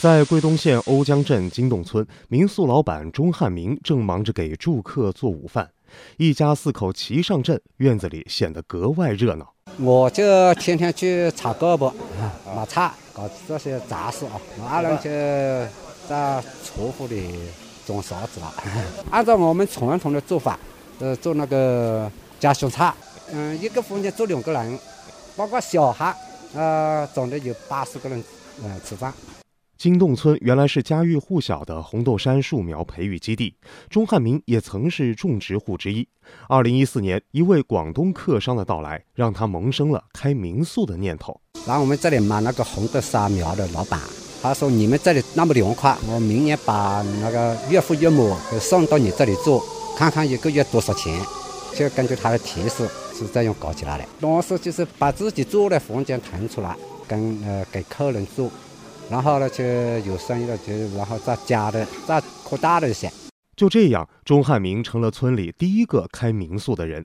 在桂东县瓯江镇金洞村，民宿老板钟汉明正忙着给住客做午饭，一家四口齐上阵，院子里显得格外热闹。我就天天去擦胳膊、抹菜，搞这些杂事啊。我阿伦就在厨房里种啥子了。按照我们传统的做法，呃，做那个家乡菜，嗯，一个房间住两个人，包括小孩，呃，总的有八十个人，呃，吃饭。金洞村原来是家喻户晓的红豆杉树苗培育基地，钟汉民也曾是种植户之一。二零一四年，一位广东客商的到来，让他萌生了开民宿的念头。来我们这里买那个红豆杉苗的老板，他说：“你们这里那么凉快，我明年把那个岳父岳母给送到你这里住，看看一个月多少钱。”就根据他的提示是这样搞起来的。当时就是把自己住的房间腾出来，跟呃给客人住。然后呢，就有生意了，就然后再加的，再扩大了一些。就这样，钟汉明成了村里第一个开民宿的人。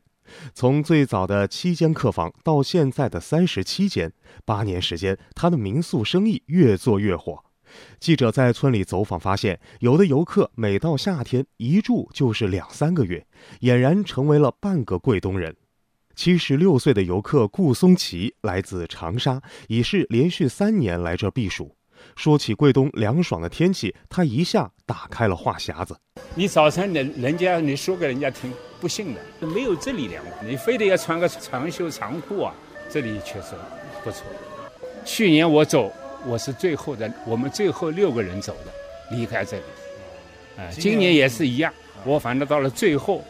从最早的七间客房到现在的三十七间，八年时间，他的民宿生意越做越火。记者在村里走访发现，有的游客每到夏天一住就是两三个月，俨然成为了半个桂东人。七十六岁的游客顾松奇来自长沙，已是连续三年来这避暑。说起桂东凉爽的天气，他一下打开了话匣子。你早晨人人家你说给人家听，不信的，没有这里凉。你非得要穿个长袖长裤啊，这里确实不错。去年我走，我是最后的，我们最后六个人走的，离开这里。哎，今年也是一样，我反正到了最后，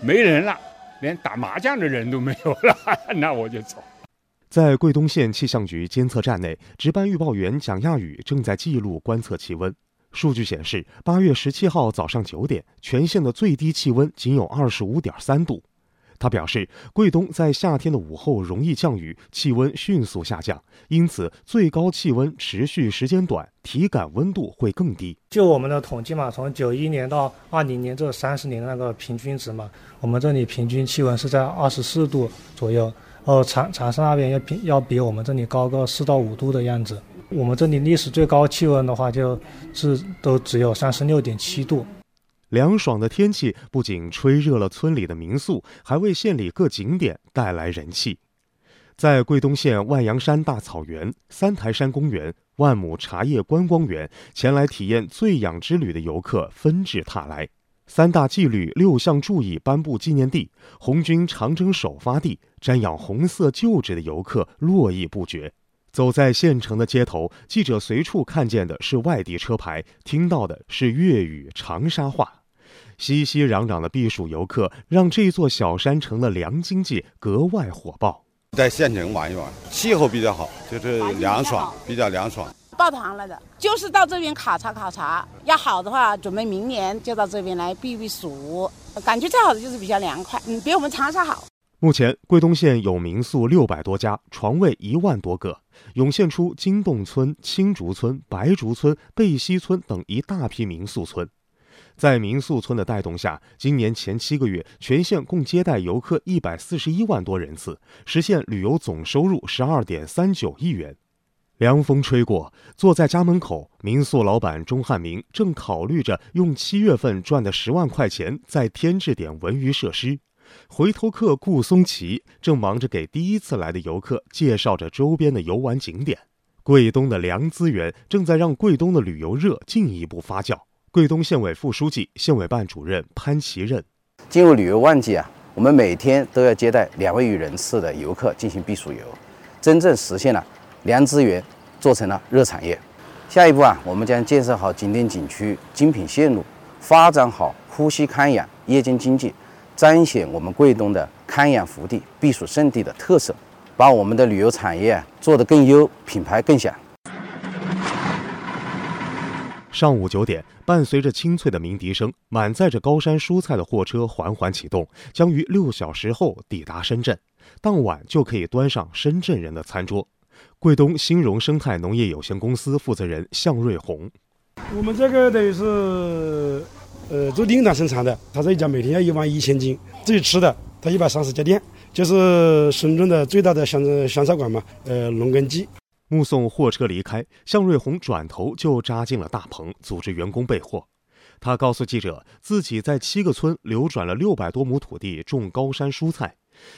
没人了，连打麻将的人都没有了，那我就走。在桂东县气象局监测站内，值班预报员蒋亚宇正在记录观测气温。数据显示，八月十七号早上九点，全县的最低气温仅有二十五点三度。他表示，桂东在夏天的午后容易降雨，气温迅速下降，因此最高气温持续时间短，体感温度会更低。就我们的统计嘛，从九一年到二零年这三十年的那个平均值嘛，我们这里平均气温是在二十四度左右。哦，长长沙那边要比要比我们这里高个四到五度的样子。我们这里历史最高气温的话，就是都只有三十六点七度。凉爽的天气不仅吹热了村里的民宿，还为县里各景点带来人气。在桂东县万阳山大草原、三台山公园、万亩茶叶观光园，前来体验醉氧之旅的游客纷至沓来。三大纪律六项注意颁布纪念地、红军长征首发地，瞻仰红色旧址的游客络绎不绝。走在县城的街头，记者随处看见的是外地车牌，听到的是粤语长沙话。熙熙攘攘的避暑游客，让这座小山城的凉经济格外火爆。在县城玩一玩，气候比较好，就是凉爽，比较凉爽。抱团来的，就是到这边考察考察。要好的话，准备明年就到这边来避避暑。感觉最好的就是比较凉快，嗯，比我们长沙好。目前，桂东县有民宿六百多家，床位一万多个，涌现出金洞村、青竹村、白竹村、贝溪村等一大批民宿村。在民宿村的带动下，今年前七个月，全县共接待游客一百四十一万多人次，实现旅游总收入十二点三九亿元。凉风吹过，坐在家门口，民宿老板钟汉明正考虑着用七月份赚的十万块钱再添置点文娱设施。回头客顾松奇正忙着给第一次来的游客介绍着周边的游玩景点。桂东的凉资源正在让桂东的旅游热进一步发酵。桂东县委副书记、县委办主任潘其任：进入旅游旺季啊，我们每天都要接待两位余人次的游客进行避暑游，真正实现了。良资源做成了热产业，下一步啊，我们将建设好景点景区精品线路，发展好呼吸康养夜间经济，彰显我们桂东的康养福地、避暑胜地的特色，把我们的旅游产业做得更优，品牌更响。上午九点，伴随着清脆的鸣笛声，满载着高山蔬菜的货车缓缓启动，将于六小时后抵达深圳，当晚就可以端上深圳人的餐桌。桂东兴荣生态农业有限公司负责人向瑞红：“我们这个等于是，呃，做订单生产的，他这一家每天要一万一千斤，至于吃的，他一百三十家店，就是深圳的最大的香香菜馆嘛，呃，农耕记。”目送货车离开，向瑞红转头就扎进了大棚，组织员工备货。他告诉记者，自己在七个村流转了六百多亩土地种高山蔬菜。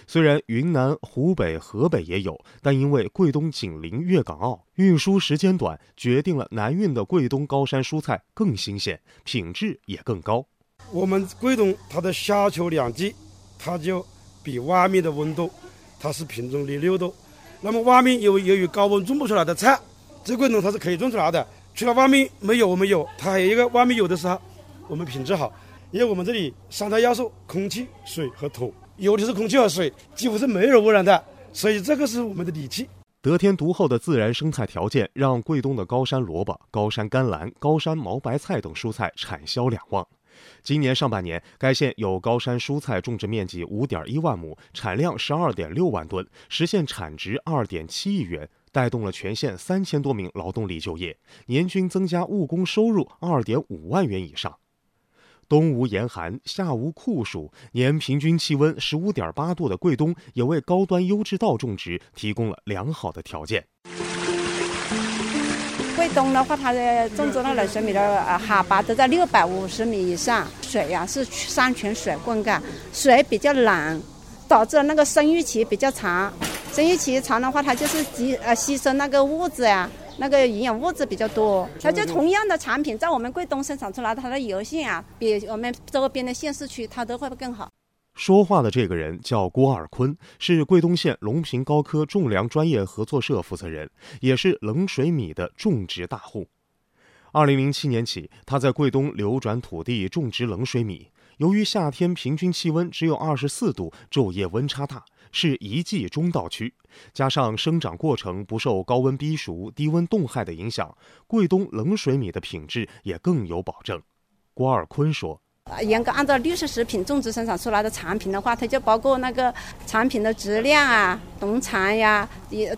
虽然云南、湖北、河北也有，但因为桂东紧邻粤港澳，运输时间短，决定了南运的桂东高山蔬菜更新鲜，品质也更高。我们桂东它的夏秋两季，它就比外面的温度，它是品种的六度。那么外面由由于高温种不出来的菜，这桂东它是可以种出来的。除了外面没有，我们有，它还有一个外面有的时候，我们品质好，因为我们这里三大要素：空气、水和土。有的是空气和水，几乎是没有污染的，所以这个是我们的底气。得天独厚的自然生态条件，让贵东的高山萝卜、高山甘蓝、高山毛白菜等蔬菜产销两旺。今年上半年，该县有高山蔬菜种植面积五点一万亩，产量十二点六万吨，实现产值二点七亿元，带动了全县三千多名劳动力就业，年均增加务工收入二点五万元以上。冬无严寒，夏无酷暑，年平均气温十五点八度的桂东，也为高端优质稻种植提供了良好的条件。桂东的话，它的种植那冷水米的呃海拔都在六百五十米以上，水呀是山泉水灌溉，水比较冷，导致那个生育期比较长。生育期长的话，它就是吸呃吸收那个物质呀。那个营养物质比较多，它就同样的产品在我们贵东生产出来，它的油性啊，比我们周边的县市区它都会更好。说话的这个人叫郭尔坤，是贵东县隆平高科种粮专业合作社负责人，也是冷水米的种植大户。二零零七年起，他在贵东流转土地种植冷水米。由于夏天平均气温只有二十四度，昼夜温差大。是一季中稻区，加上生长过程不受高温逼熟、低温冻害的影响，桂东冷水米的品质也更有保证。郭尔坤说：“严格按照绿色食品种植生产出来的产品的话，它就包括那个产品的质量啊、农残呀、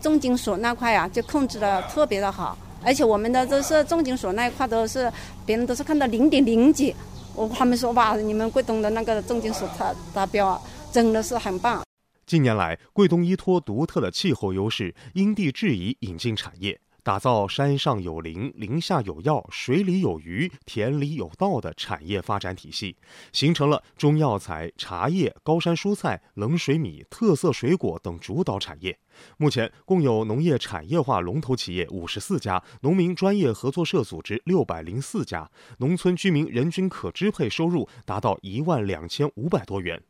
重金属那块呀，就控制的特别的好。而且我们的都是重金属那一块都是别人都是看到零点零几，我他们说哇，你们桂东的那个重金属达达标啊，真的是很棒。”近年来，贵东依托独特的气候优势，因地制宜引进产业，打造山上有林、林下有药、水里有鱼、田里有道的产业发展体系，形成了中药材、茶叶、高山蔬菜、冷水米、特色水果等主导产业。目前，共有农业产业化龙头企业五十四家，农民专业合作社组织六百零四家，农村居民人均可支配收入达到一万两千五百多元。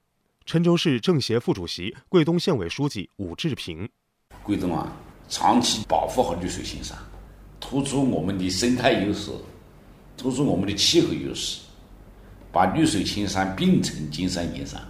郴州市政协副主席、桂东县委书记武志平：桂东啊，长期保护好绿水青山，突出我们的生态优势，突出我们的气候优势，把绿水青山变成金山银山。